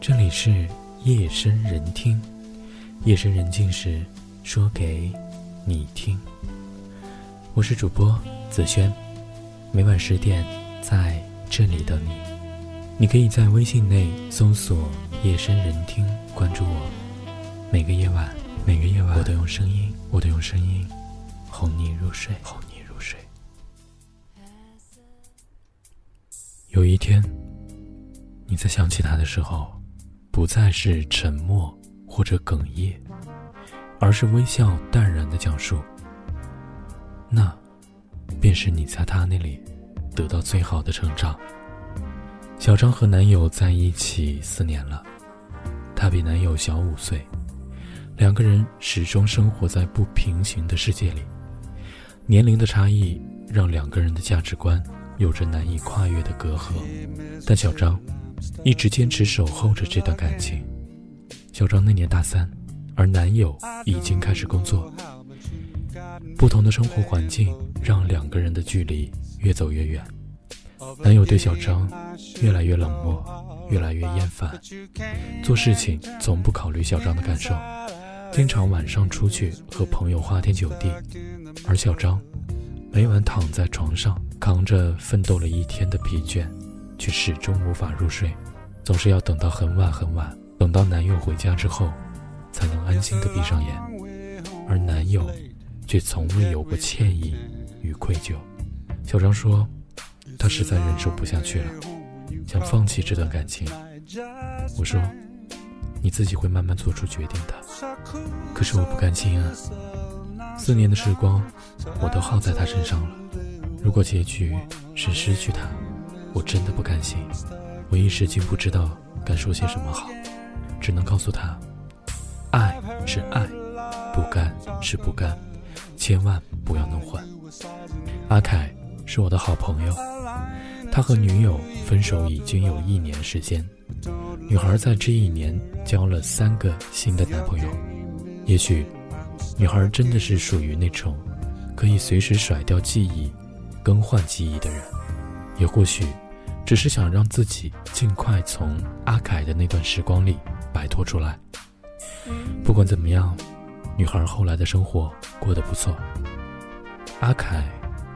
这里是夜深人听，夜深人静时说给你听。我是主播子轩，每晚十点在这里等你。你可以在微信内搜索“夜深人听”，关注我。每个夜晚，每个夜晚，我都用声音，我都用声音哄你入睡，哄你入睡。有一天，你在想起他的时候，不再是沉默或者哽咽，而是微笑淡然的讲述。那，便是你在他那里得到最好的成长。小张和男友在一起四年了，她比男友小五岁，两个人始终生活在不平行的世界里。年龄的差异让两个人的价值观有着难以跨越的隔阂，但小张一直坚持守候着这段感情。小张那年大三，而男友已经开始工作。不同的生活环境让两个人的距离越走越远。男友对小张越来越冷漠，越来越厌烦，做事情从不考虑小张的感受，经常晚上出去和朋友花天酒地，而小张每晚躺在床上，扛着奋斗了一天的疲倦，却始终无法入睡，总是要等到很晚很晚，等到男友回家之后，才能安心的闭上眼，而男友。却从未有过歉意与愧疚。小张说：“他实在忍受不下去了，想放弃这段感情。”我说：“你自己会慢慢做出决定的。”可是我不甘心啊！四年的时光，我都耗在他身上了。如果结局是失去他，我真的不甘心。我一时竟不知道该说些什么好，只能告诉他：爱是爱，不甘是不甘。千万不要弄混。阿凯是我的好朋友，他和女友分手已经有一年时间。女孩在这一年交了三个新的男朋友。也许，女孩真的是属于那种可以随时甩掉记忆、更换记忆的人，也或许，只是想让自己尽快从阿凯的那段时光里摆脱出来。不管怎么样。女孩后来的生活过得不错，阿凯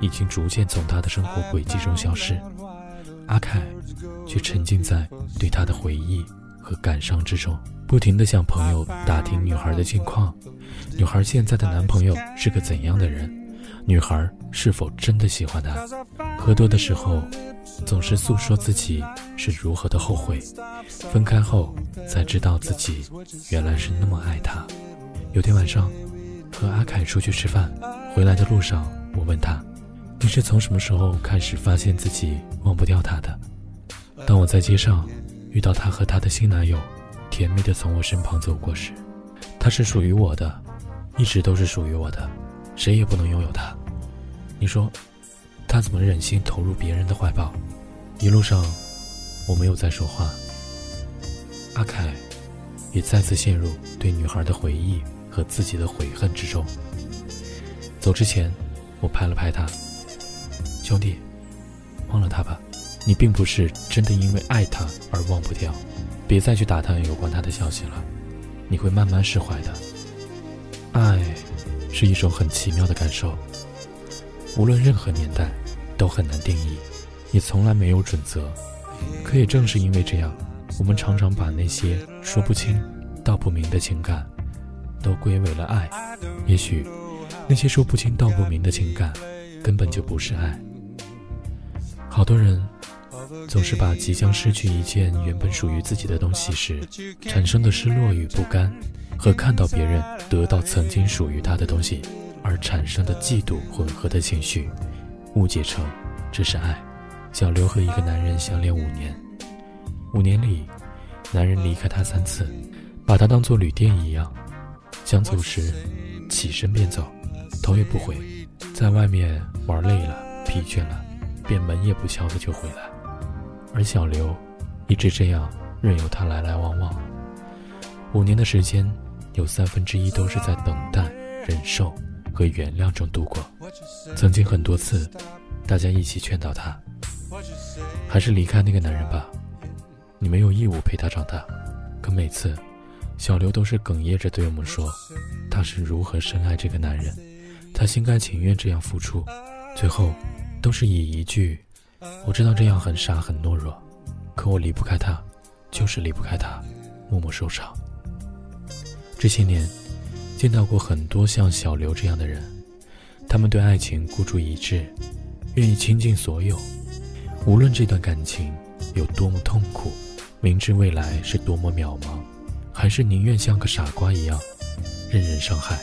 已经逐渐从她的生活轨迹中消失，阿凯却沉浸在对她的回忆和感伤之中，不停地向朋友打听女孩的近况，女孩现在的男朋友是个怎样的人，女孩是否真的喜欢他，喝多的时候总是诉说自己是如何的后悔，分开后才知道自己原来是那么爱他。有天晚上，和阿凯出去吃饭，回来的路上，我问他：“你是从什么时候开始发现自己忘不掉他的？”当我在街上遇到他和他的新男友，甜蜜的从我身旁走过时，他是属于我的，一直都是属于我的，谁也不能拥有他。你说，他怎么忍心投入别人的怀抱？一路上，我没有再说话。阿凯，也再次陷入对女孩的回忆。和自己的悔恨之中。走之前，我拍了拍他，兄弟，忘了他吧。你并不是真的因为爱他而忘不掉，别再去打探有关他的消息了，你会慢慢释怀的。爱是一种很奇妙的感受，无论任何年代，都很难定义，也从来没有准则。可也正是因为这样，我们常常把那些说不清道不明的情感。都归为了爱，也许那些说不清道不明的情感，根本就不是爱。好多人总是把即将失去一件原本属于自己的东西时产生的失落与不甘，和看到别人得到曾经属于他的东西而产生的嫉妒混合的情绪，误解成这是爱。小刘和一个男人相恋五年，五年里，男人离开她三次，把她当做旅店一样。想走时，起身便走，头也不回。在外面玩累了、疲倦了，便门也不敲的就回来。而小刘一直这样任由他来来往往。五年的时间，有三分之一都是在等待、忍受和原谅中度过。曾经很多次，大家一起劝导他，还是离开那个男人吧。你没有义务陪他长大，可每次，小刘都是哽咽着对我们说，他是如何深爱这个男人，他心甘情愿这样付出，最后，都是以一句“我知道这样很傻很懦弱，可我离不开他，就是离不开他”，默默收场。这些年，见到过很多像小刘这样的人，他们对爱情孤注一掷，愿意倾尽所有，无论这段感情有多么痛苦，明知未来是多么渺茫，还是宁愿像个傻瓜一样，任人伤害。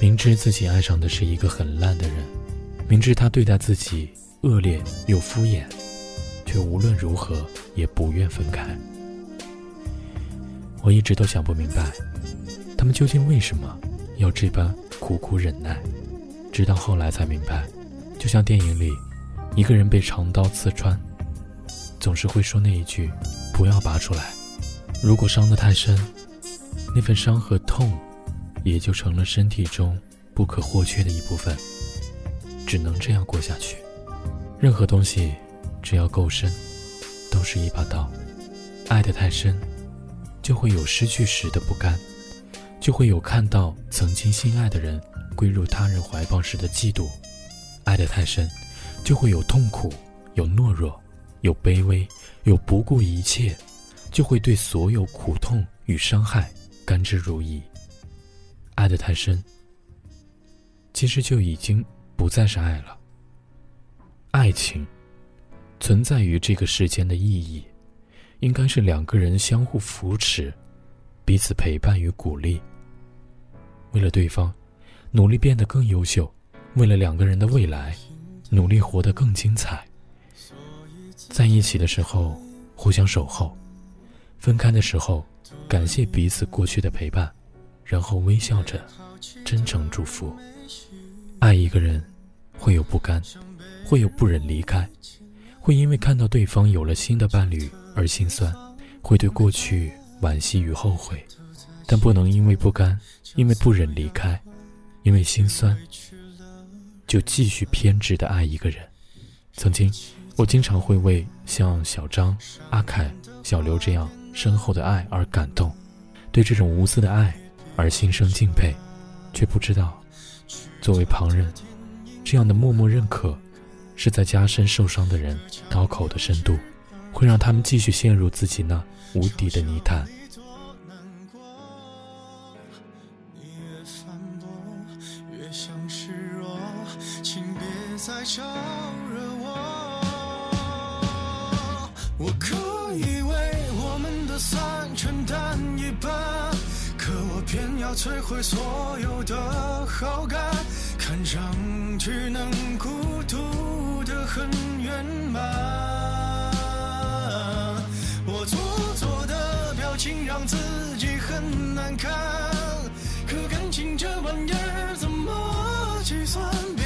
明知自己爱上的是一个很烂的人，明知他对待自己恶劣又敷衍，却无论如何也不愿分开。我一直都想不明白，他们究竟为什么要这般苦苦忍耐？直到后来才明白，就像电影里，一个人被长刀刺穿，总是会说那一句：“不要拔出来。”如果伤得太深，那份伤和痛，也就成了身体中不可或缺的一部分，只能这样过下去。任何东西，只要够深，都是一把刀。爱得太深。就会有失去时的不甘，就会有看到曾经心爱的人归入他人怀抱时的嫉妒。爱得太深，就会有痛苦，有懦弱，有卑微，有不顾一切，就会对所有苦痛与伤害甘之如饴。爱得太深，其实就已经不再是爱了。爱情存在于这个世间的意义。应该是两个人相互扶持，彼此陪伴与鼓励。为了对方，努力变得更优秀；为了两个人的未来，努力活得更精彩。在一起的时候互相守候，分开的时候感谢彼此过去的陪伴，然后微笑着真诚祝福。爱一个人，会有不甘，会有不忍离开，会因为看到对方有了新的伴侣。而心酸，会对过去惋惜与后悔，但不能因为不甘，因为不忍离开，因为心酸，就继续偏执的爱一个人。曾经，我经常会为像小张、阿凯、小刘这样深厚的爱而感动，对这种无私的爱而心生敬佩，却不知道，作为旁人，这样的默默认可，是在加深受伤的人刀口的深度。会让他们继续陷入自己那无底的泥潭。我可以为我们的散承担一半，可我偏要摧毁所有的好感，看上去能孤很圆满。我做作的表情让自己很难看，可感情这玩意儿怎么计算？别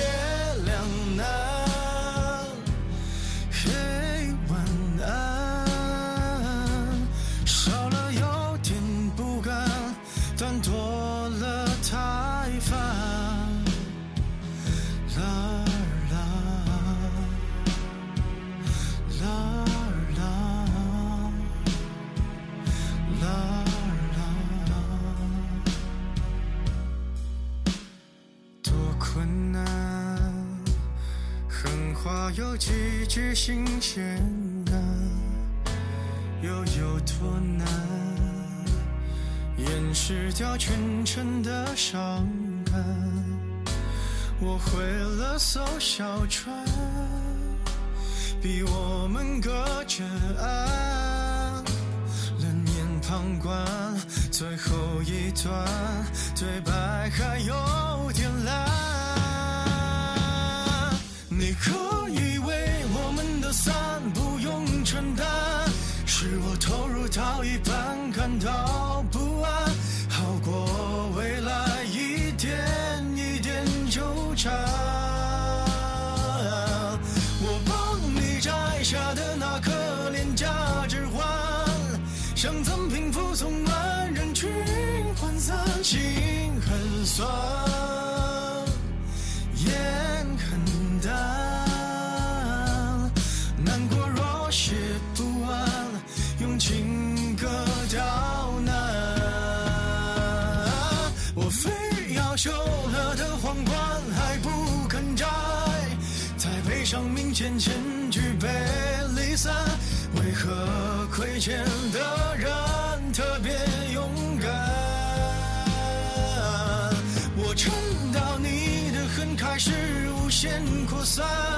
两难，嘿，晚安。话有几句新鲜啊，又有多难？掩饰掉全城的伤感。我毁了艘小船，逼我们隔着岸，冷眼旁观最后一段对白，还有点烂。你可。入到一半旧了的皇冠还不肯摘，在杯上铭千千句悲离散，为何亏欠的人特别勇敢？我撑到你的恨开始无限扩散。